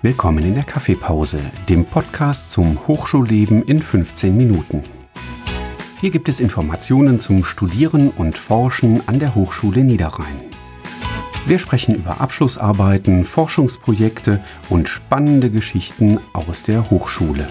Willkommen in der Kaffeepause, dem Podcast zum Hochschulleben in 15 Minuten. Hier gibt es Informationen zum Studieren und Forschen an der Hochschule Niederrhein. Wir sprechen über Abschlussarbeiten, Forschungsprojekte und spannende Geschichten aus der Hochschule.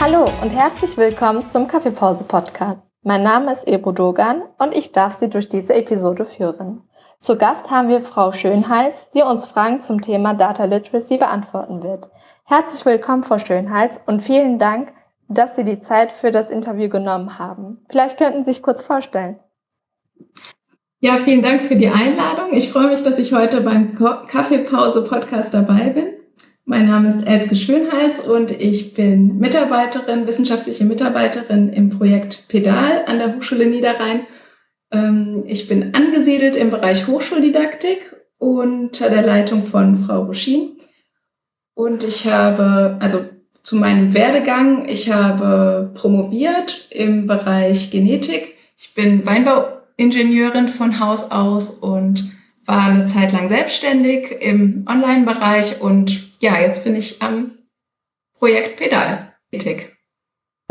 Hallo und herzlich willkommen zum Kaffeepause-Podcast. Mein Name ist Ebro Dogan und ich darf Sie durch diese Episode führen. Zu Gast haben wir Frau Schönhals, die uns Fragen zum Thema Data Literacy beantworten wird. Herzlich willkommen, Frau Schönhals, und vielen Dank, dass Sie die Zeit für das Interview genommen haben. Vielleicht könnten Sie sich kurz vorstellen. Ja, vielen Dank für die Einladung. Ich freue mich, dass ich heute beim Kaffeepause-Podcast dabei bin. Mein Name ist Elske Schönhals und ich bin Mitarbeiterin, wissenschaftliche Mitarbeiterin im Projekt Pedal an der Hochschule Niederrhein ich bin angesiedelt im Bereich Hochschuldidaktik unter der Leitung von Frau Ruschin. Und ich habe, also zu meinem Werdegang, ich habe promoviert im Bereich Genetik. Ich bin Weinbauingenieurin von Haus aus und war eine Zeit lang selbstständig im Online-Bereich und ja, jetzt bin ich am Projekt Pedal tätig.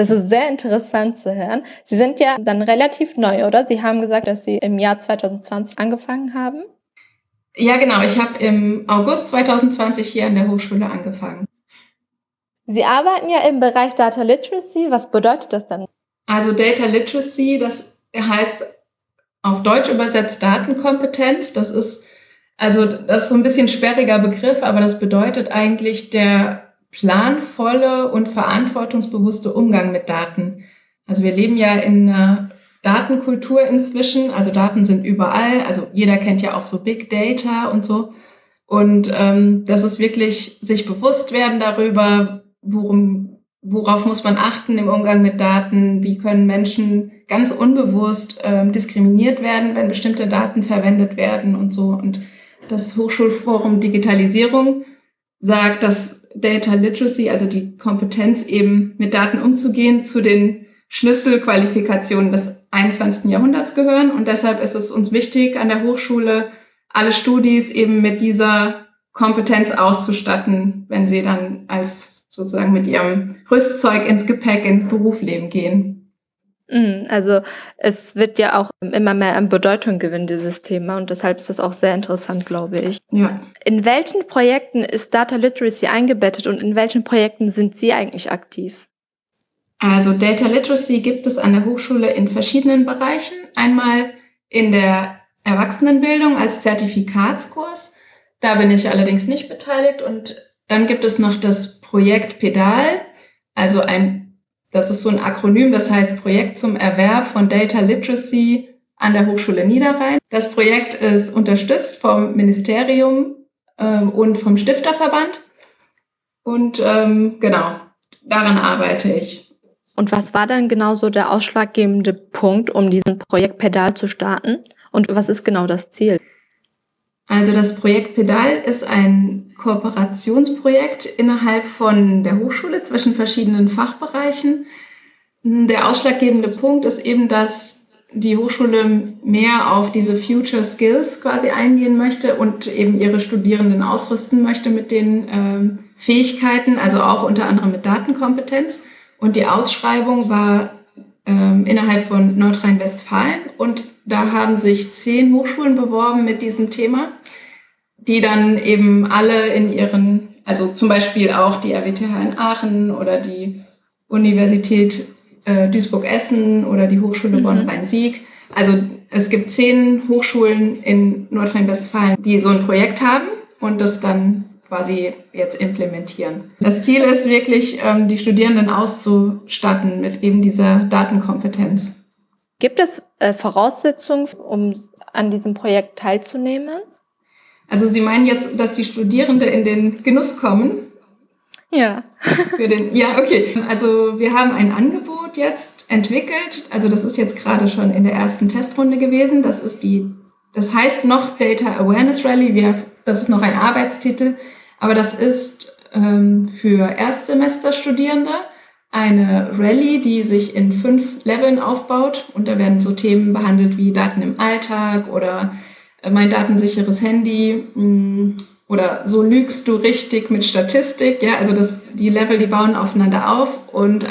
Das ist sehr interessant zu hören. Sie sind ja dann relativ neu, oder? Sie haben gesagt, dass Sie im Jahr 2020 angefangen haben. Ja, genau. Ich habe im August 2020 hier an der Hochschule angefangen. Sie arbeiten ja im Bereich Data Literacy. Was bedeutet das dann? Also Data Literacy, das heißt auf Deutsch übersetzt Datenkompetenz. Das ist also das ist so ein bisschen sperriger Begriff, aber das bedeutet eigentlich der planvolle und verantwortungsbewusste Umgang mit Daten. Also wir leben ja in einer Datenkultur inzwischen, also Daten sind überall, also jeder kennt ja auch so Big Data und so. Und ähm, das ist wirklich sich bewusst werden darüber, worum, worauf muss man achten im Umgang mit Daten, wie können Menschen ganz unbewusst ähm, diskriminiert werden, wenn bestimmte Daten verwendet werden und so. Und das Hochschulforum Digitalisierung sagt, dass Data Literacy, also die Kompetenz eben mit Daten umzugehen, zu den Schlüsselqualifikationen des 21. Jahrhunderts gehören. Und deshalb ist es uns wichtig, an der Hochschule alle Studis eben mit dieser Kompetenz auszustatten, wenn sie dann als sozusagen mit ihrem Rüstzeug ins Gepäck ins Berufsleben gehen. Mhm, also es wird ja auch immer mehr an Bedeutung gewinnen, dieses Thema, und deshalb ist das auch sehr interessant, glaube ich. Ja. In welchen Projekten ist Data Literacy eingebettet und in welchen Projekten sind Sie eigentlich aktiv? Also Data Literacy gibt es an der Hochschule in verschiedenen Bereichen. Einmal in der Erwachsenenbildung als Zertifikatskurs. Da bin ich allerdings nicht beteiligt. Und dann gibt es noch das Projekt Pedal, also ein das ist so ein Akronym, das heißt Projekt zum Erwerb von Data Literacy an der Hochschule Niederrhein. Das Projekt ist unterstützt vom Ministerium ähm, und vom Stifterverband. Und ähm, genau, daran arbeite ich. Und was war dann genau so der ausschlaggebende Punkt, um diesen Projekt Pedal zu starten? Und was ist genau das Ziel? Also das Projekt Pedal ist ein Kooperationsprojekt innerhalb von der Hochschule zwischen verschiedenen Fachbereichen. Der ausschlaggebende Punkt ist eben, dass die Hochschule mehr auf diese Future Skills quasi eingehen möchte und eben ihre Studierenden ausrüsten möchte mit den ähm, Fähigkeiten, also auch unter anderem mit Datenkompetenz. Und die Ausschreibung war ähm, innerhalb von Nordrhein-Westfalen und da haben sich zehn Hochschulen beworben mit diesem Thema, die dann eben alle in ihren, also zum Beispiel auch die RWTH in Aachen oder die Universität äh, Duisburg-Essen oder die Hochschule mhm. Bonn-Rhein-Sieg. Also es gibt zehn Hochschulen in Nordrhein-Westfalen, die so ein Projekt haben und das dann quasi jetzt implementieren. Das Ziel ist wirklich, ähm, die Studierenden auszustatten mit eben dieser Datenkompetenz. Gibt es äh, Voraussetzungen, um an diesem Projekt teilzunehmen? Also Sie meinen jetzt, dass die Studierenden in den Genuss kommen? Ja. Für den, ja, okay. Also wir haben ein Angebot jetzt entwickelt. Also das ist jetzt gerade schon in der ersten Testrunde gewesen. Das ist die, das heißt noch Data Awareness Rally. Wir, das ist noch ein Arbeitstitel. Aber das ist ähm, für Erstsemesterstudierende eine Rallye, die sich in fünf Leveln aufbaut. Und da werden so Themen behandelt wie Daten im Alltag oder äh, mein datensicheres Handy. Mm, oder so lügst du richtig mit Statistik. Ja, also das, die Level, die bauen aufeinander auf und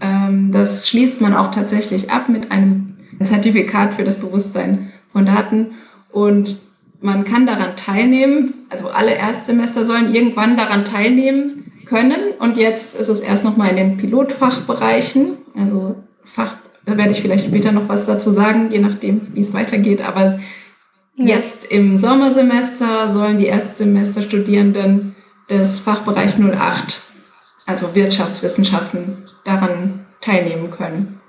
ähm, das schließt man auch tatsächlich ab mit einem Zertifikat für das Bewusstsein von Daten und man kann daran teilnehmen. Also alle Erstsemester sollen irgendwann daran teilnehmen können und jetzt ist es erst noch mal in den Pilotfachbereichen, also Fach, da werde ich vielleicht später noch was dazu sagen, je nachdem, wie es weitergeht. Aber Jetzt im Sommersemester sollen die Erstsemesterstudierenden des Fachbereich 08, also Wirtschaftswissenschaften, daran teilnehmen können.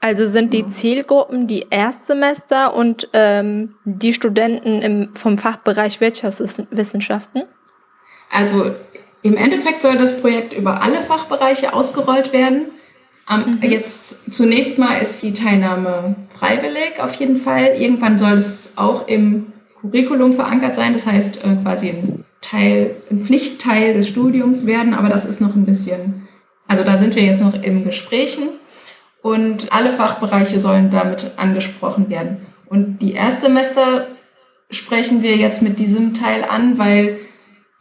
Also sind die Zielgruppen die Erstsemester und ähm, die Studenten im, vom Fachbereich Wirtschaftswissenschaften? Also im Endeffekt soll das Projekt über alle Fachbereiche ausgerollt werden. Um, mhm. Jetzt zunächst mal ist die Teilnahme freiwillig auf jeden Fall. Irgendwann soll es auch im Curriculum verankert sein, das heißt äh, quasi ein Teil, ein Pflichtteil des Studiums werden, aber das ist noch ein bisschen, also da sind wir jetzt noch im Gesprächen und alle Fachbereiche sollen damit angesprochen werden. Und die Erstsemester sprechen wir jetzt mit diesem Teil an, weil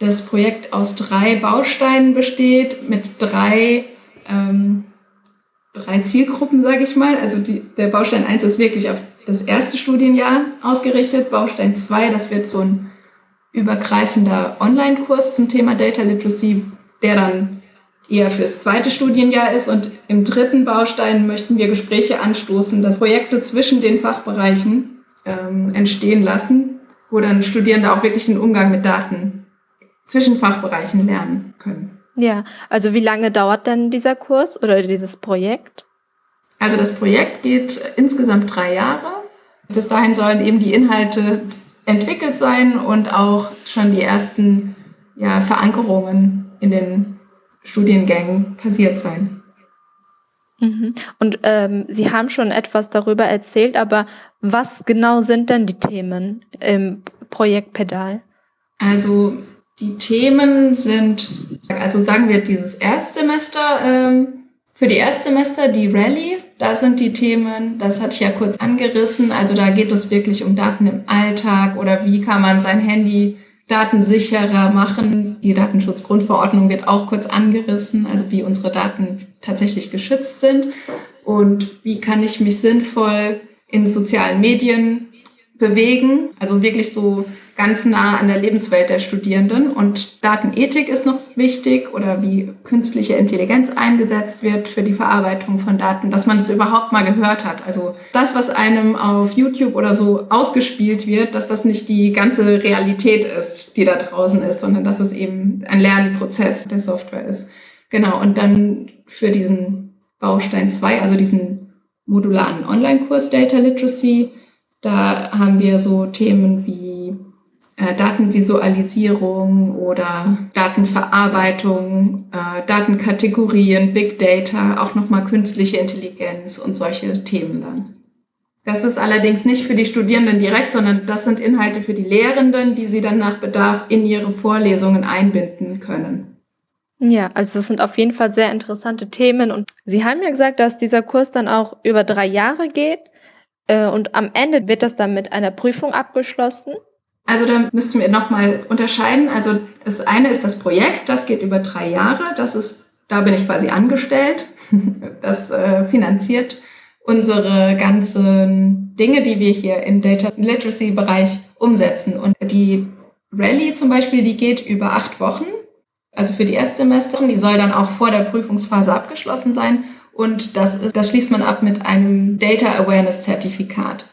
das Projekt aus drei Bausteinen besteht, mit drei ähm, drei Zielgruppen, sage ich mal. Also die, der Baustein 1 ist wirklich auf das erste Studienjahr ausgerichtet. Baustein 2, das wird so ein übergreifender Online-Kurs zum Thema Data Literacy, der dann eher fürs zweite Studienjahr ist. Und im dritten Baustein möchten wir Gespräche anstoßen, dass Projekte zwischen den Fachbereichen ähm, entstehen lassen, wo dann Studierende auch wirklich den Umgang mit Daten zwischen Fachbereichen lernen können. Ja, also wie lange dauert denn dieser Kurs oder dieses Projekt? Also das Projekt geht insgesamt drei Jahre. Bis dahin sollen eben die Inhalte entwickelt sein und auch schon die ersten ja, Verankerungen in den Studiengängen passiert sein. Mhm. Und ähm, Sie haben schon etwas darüber erzählt, aber was genau sind denn die Themen im Projekt Pedal? Also die Themen sind, also sagen wir dieses Erstsemester, ähm, für die Erstsemester die Rallye, da sind die Themen, das hatte ich ja kurz angerissen, also da geht es wirklich um Daten im Alltag oder wie kann man sein Handy datensicherer machen. Die Datenschutzgrundverordnung wird auch kurz angerissen, also wie unsere Daten tatsächlich geschützt sind und wie kann ich mich sinnvoll in sozialen Medien bewegen, also wirklich so ganz nah an der Lebenswelt der Studierenden. Und Datenethik ist noch wichtig oder wie künstliche Intelligenz eingesetzt wird für die Verarbeitung von Daten, dass man es überhaupt mal gehört hat. Also das, was einem auf YouTube oder so ausgespielt wird, dass das nicht die ganze Realität ist, die da draußen ist, sondern dass es eben ein Lernprozess der Software ist. Genau, und dann für diesen Baustein 2, also diesen modularen Online-Kurs Data Literacy, da haben wir so Themen wie Datenvisualisierung oder Datenverarbeitung, äh, Datenkategorien, Big Data, auch nochmal künstliche Intelligenz und solche Themen dann. Das ist allerdings nicht für die Studierenden direkt, sondern das sind Inhalte für die Lehrenden, die sie dann nach Bedarf in ihre Vorlesungen einbinden können. Ja, also das sind auf jeden Fall sehr interessante Themen und Sie haben ja gesagt, dass dieser Kurs dann auch über drei Jahre geht. Äh, und am Ende wird das dann mit einer Prüfung abgeschlossen. Also da müssen wir nochmal unterscheiden. Also das eine ist das Projekt, das geht über drei Jahre. Das ist, da bin ich quasi angestellt. Das äh, finanziert unsere ganzen Dinge, die wir hier im Data Literacy Bereich umsetzen. Und die Rallye zum Beispiel, die geht über acht Wochen. Also für die Erstsemester. Die soll dann auch vor der Prüfungsphase abgeschlossen sein. Und das, ist, das schließt man ab mit einem Data Awareness Zertifikat.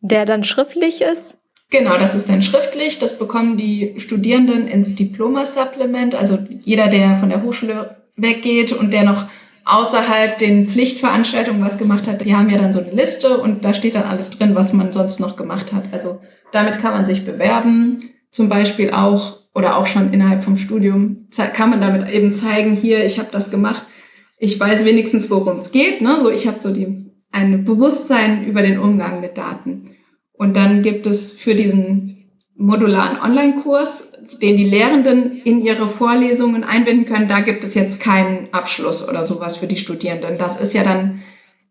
Der dann schriftlich ist? Genau, das ist dann schriftlich. Das bekommen die Studierenden ins Diploma-Supplement. Also jeder, der von der Hochschule weggeht und der noch außerhalb den Pflichtveranstaltungen was gemacht hat, die haben ja dann so eine Liste und da steht dann alles drin, was man sonst noch gemacht hat. Also damit kann man sich bewerben, zum Beispiel auch oder auch schon innerhalb vom Studium kann man damit eben zeigen, hier, ich habe das gemacht ich weiß wenigstens, worum es geht. Ne? So, ich habe so die, ein Bewusstsein über den Umgang mit Daten. Und dann gibt es für diesen modularen Online-Kurs, den die Lehrenden in ihre Vorlesungen einbinden können, da gibt es jetzt keinen Abschluss oder sowas für die Studierenden. Das ist ja dann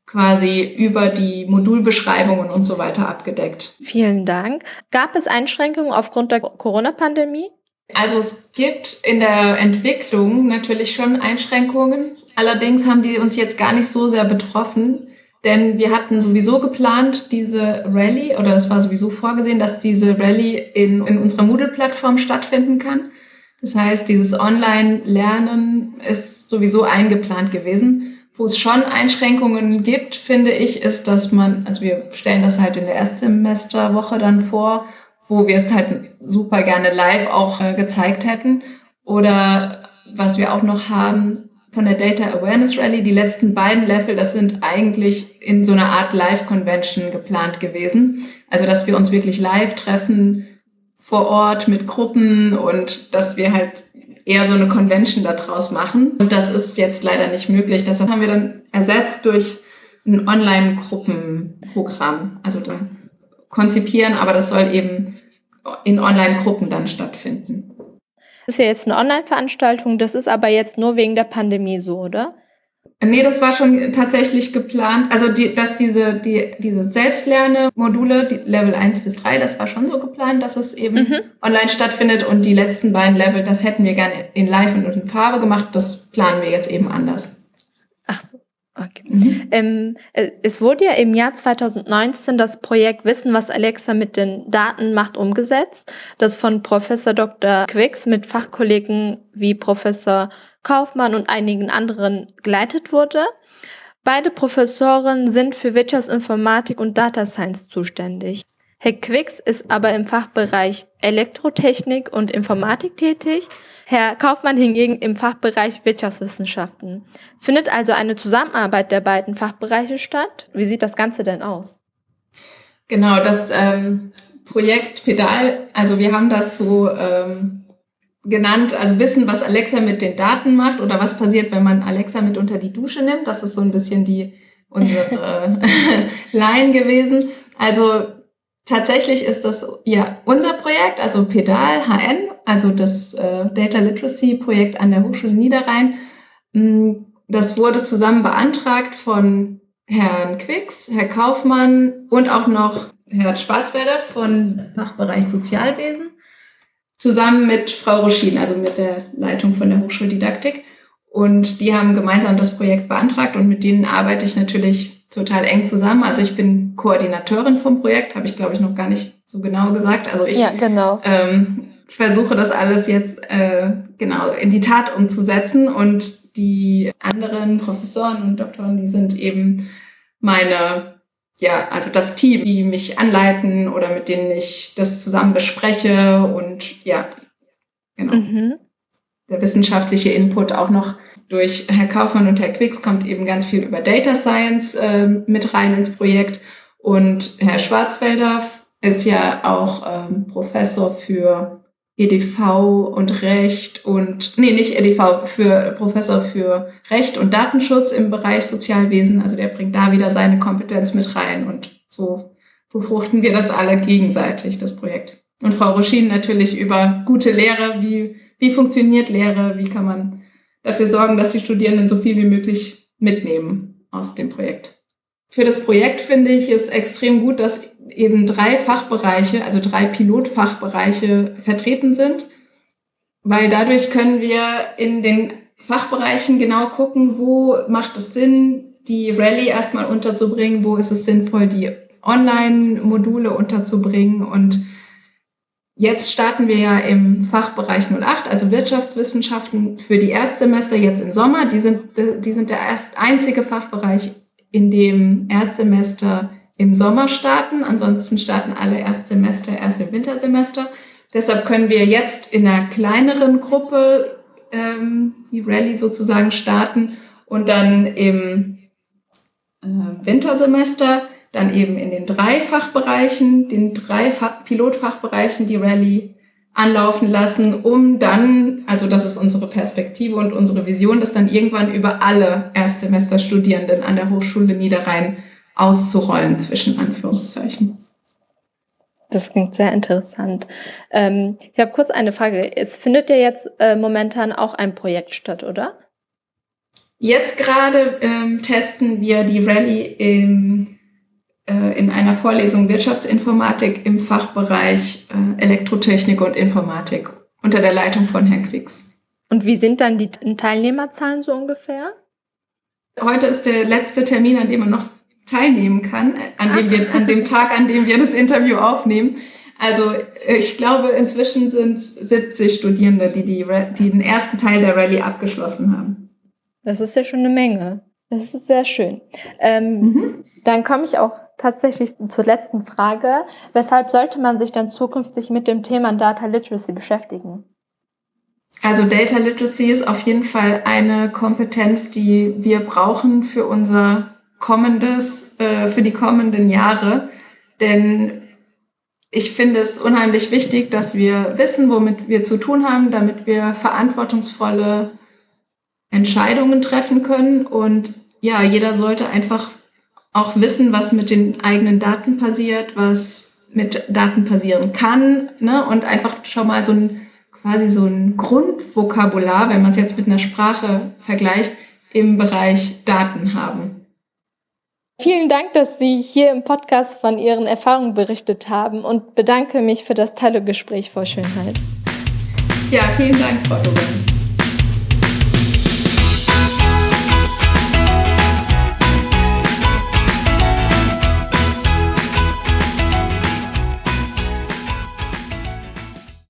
quasi über die Modulbeschreibungen und so weiter abgedeckt. Vielen Dank. Gab es Einschränkungen aufgrund der Corona-Pandemie? Also es gibt in der Entwicklung natürlich schon Einschränkungen. Allerdings haben die uns jetzt gar nicht so sehr betroffen, denn wir hatten sowieso geplant, diese Rallye, oder das war sowieso vorgesehen, dass diese Rallye in, in unserer Moodle-Plattform stattfinden kann. Das heißt, dieses Online-Lernen ist sowieso eingeplant gewesen. Wo es schon Einschränkungen gibt, finde ich, ist, dass man, also wir stellen das halt in der Erstsemesterwoche dann vor, wo wir es halt super gerne live auch äh, gezeigt hätten. Oder was wir auch noch haben von der Data Awareness Rally, die letzten beiden Level, das sind eigentlich in so einer Art Live-Convention geplant gewesen. Also, dass wir uns wirklich live treffen vor Ort mit Gruppen und dass wir halt eher so eine Convention daraus machen. Und das ist jetzt leider nicht möglich. Deshalb haben wir dann ersetzt durch ein Online-Gruppenprogramm. Also da konzipieren, aber das soll eben in Online-Gruppen dann stattfinden. Das ist ja jetzt eine Online-Veranstaltung, das ist aber jetzt nur wegen der Pandemie so, oder? Nee, das war schon tatsächlich geplant. Also, die, dass diese, die, diese Selbstlerne-Module, die Level 1 bis 3, das war schon so geplant, dass es eben mhm. online stattfindet. Und die letzten beiden Level, das hätten wir gerne in Live und in Farbe gemacht. Das planen wir jetzt eben anders. Ach so. Okay. Mhm. Ähm, äh, es wurde ja im Jahr 2019 das Projekt Wissen, was Alexa mit den Daten macht, umgesetzt, das von Professor Dr. Quicks mit Fachkollegen wie Professor Kaufmann und einigen anderen geleitet wurde. Beide Professoren sind für Wirtschaftsinformatik und Data Science zuständig. Herr Quicks ist aber im Fachbereich Elektrotechnik und Informatik tätig, Herr Kaufmann hingegen im Fachbereich Wirtschaftswissenschaften. Findet also eine Zusammenarbeit der beiden Fachbereiche statt? Wie sieht das Ganze denn aus? Genau, das ähm, Projekt Pedal, also wir haben das so ähm, genannt, also wissen, was Alexa mit den Daten macht oder was passiert, wenn man Alexa mit unter die Dusche nimmt. Das ist so ein bisschen die unsere Line gewesen. Also tatsächlich ist das ja unser Projekt, also Pedal HN, also das äh, Data Literacy Projekt an der Hochschule Niederrhein. Mm, das wurde zusammen beantragt von Herrn Quicks, Herr Kaufmann und auch noch Herr Schwarzwälder von Fachbereich Sozialwesen zusammen mit Frau Roschin, also mit der Leitung von der Hochschuldidaktik. Und die haben gemeinsam das Projekt beantragt und mit denen arbeite ich natürlich total eng zusammen. Also ich bin Koordinateurin vom Projekt, habe ich glaube ich noch gar nicht so genau gesagt. Also ich ja, genau. ähm, versuche das alles jetzt äh, genau in die Tat umzusetzen und die anderen Professoren und Doktoren, die sind eben meine ja, also das Team, die mich anleiten oder mit denen ich das zusammen bespreche und ja, genau. Mhm. Der wissenschaftliche Input auch noch durch Herr Kaufmann und Herr Quicks kommt eben ganz viel über Data Science äh, mit rein ins Projekt und Herr Schwarzwälder ist ja auch ähm, Professor für EDV und Recht und, nee, nicht EDV, für Professor für Recht und Datenschutz im Bereich Sozialwesen. Also der bringt da wieder seine Kompetenz mit rein und so befruchten wir das alle gegenseitig, das Projekt. Und Frau Roschin natürlich über gute Lehre, wie, wie funktioniert Lehre, wie kann man dafür sorgen, dass die Studierenden so viel wie möglich mitnehmen aus dem Projekt. Für das Projekt finde ich es extrem gut, dass eben drei Fachbereiche, also drei Pilotfachbereiche vertreten sind, weil dadurch können wir in den Fachbereichen genau gucken, wo macht es Sinn, die Rallye erstmal unterzubringen, wo ist es sinnvoll, die Online-Module unterzubringen und Jetzt starten wir ja im Fachbereich 08, also Wirtschaftswissenschaften für die Erstsemester jetzt im Sommer. Die sind, die sind der erst einzige Fachbereich, in dem Erstsemester im Sommer starten. Ansonsten starten alle Erstsemester erst im Wintersemester. Deshalb können wir jetzt in einer kleineren Gruppe ähm, die Rallye sozusagen starten und dann im äh, Wintersemester dann eben in den drei Fachbereichen, den drei Fach Pilotfachbereichen die Rallye anlaufen lassen, um dann, also das ist unsere Perspektive und unsere Vision, das dann irgendwann über alle Erstsemesterstudierenden an der Hochschule Niederrhein auszurollen, zwischen Anführungszeichen. Das klingt sehr interessant. Ähm, ich habe kurz eine Frage. Es findet ja jetzt äh, momentan auch ein Projekt statt, oder? Jetzt gerade ähm, testen wir die Rallye im, in einer Vorlesung Wirtschaftsinformatik im Fachbereich äh, Elektrotechnik und Informatik. unter der Leitung von Herrn Quicks. Und wie sind dann die Teilnehmerzahlen so ungefähr? Heute ist der letzte Termin, an dem man noch teilnehmen kann, an dem, wir, an dem Tag, an dem wir das Interview aufnehmen. Also ich glaube, inzwischen sind es 70 Studierende, die, die, die den ersten Teil der Rallye abgeschlossen haben. Das ist ja schon eine Menge. Das ist sehr schön. Ähm, mhm. Dann komme ich auch tatsächlich zur letzten Frage. Weshalb sollte man sich dann zukünftig mit dem Thema Data Literacy beschäftigen? Also Data Literacy ist auf jeden Fall eine Kompetenz, die wir brauchen für unser kommendes, äh, für die kommenden Jahre. Denn ich finde es unheimlich wichtig, dass wir wissen, womit wir zu tun haben, damit wir verantwortungsvolle Entscheidungen treffen können. Und ja, jeder sollte einfach auch wissen, was mit den eigenen Daten passiert, was mit Daten passieren kann. Ne? Und einfach schon mal so ein quasi so ein Grundvokabular, wenn man es jetzt mit einer Sprache vergleicht, im Bereich Daten haben. Vielen Dank, dass Sie hier im Podcast von Ihren Erfahrungen berichtet haben und bedanke mich für das tolle Gespräch, Frau Schönheit. Ja, vielen Dank, Frau Dogan.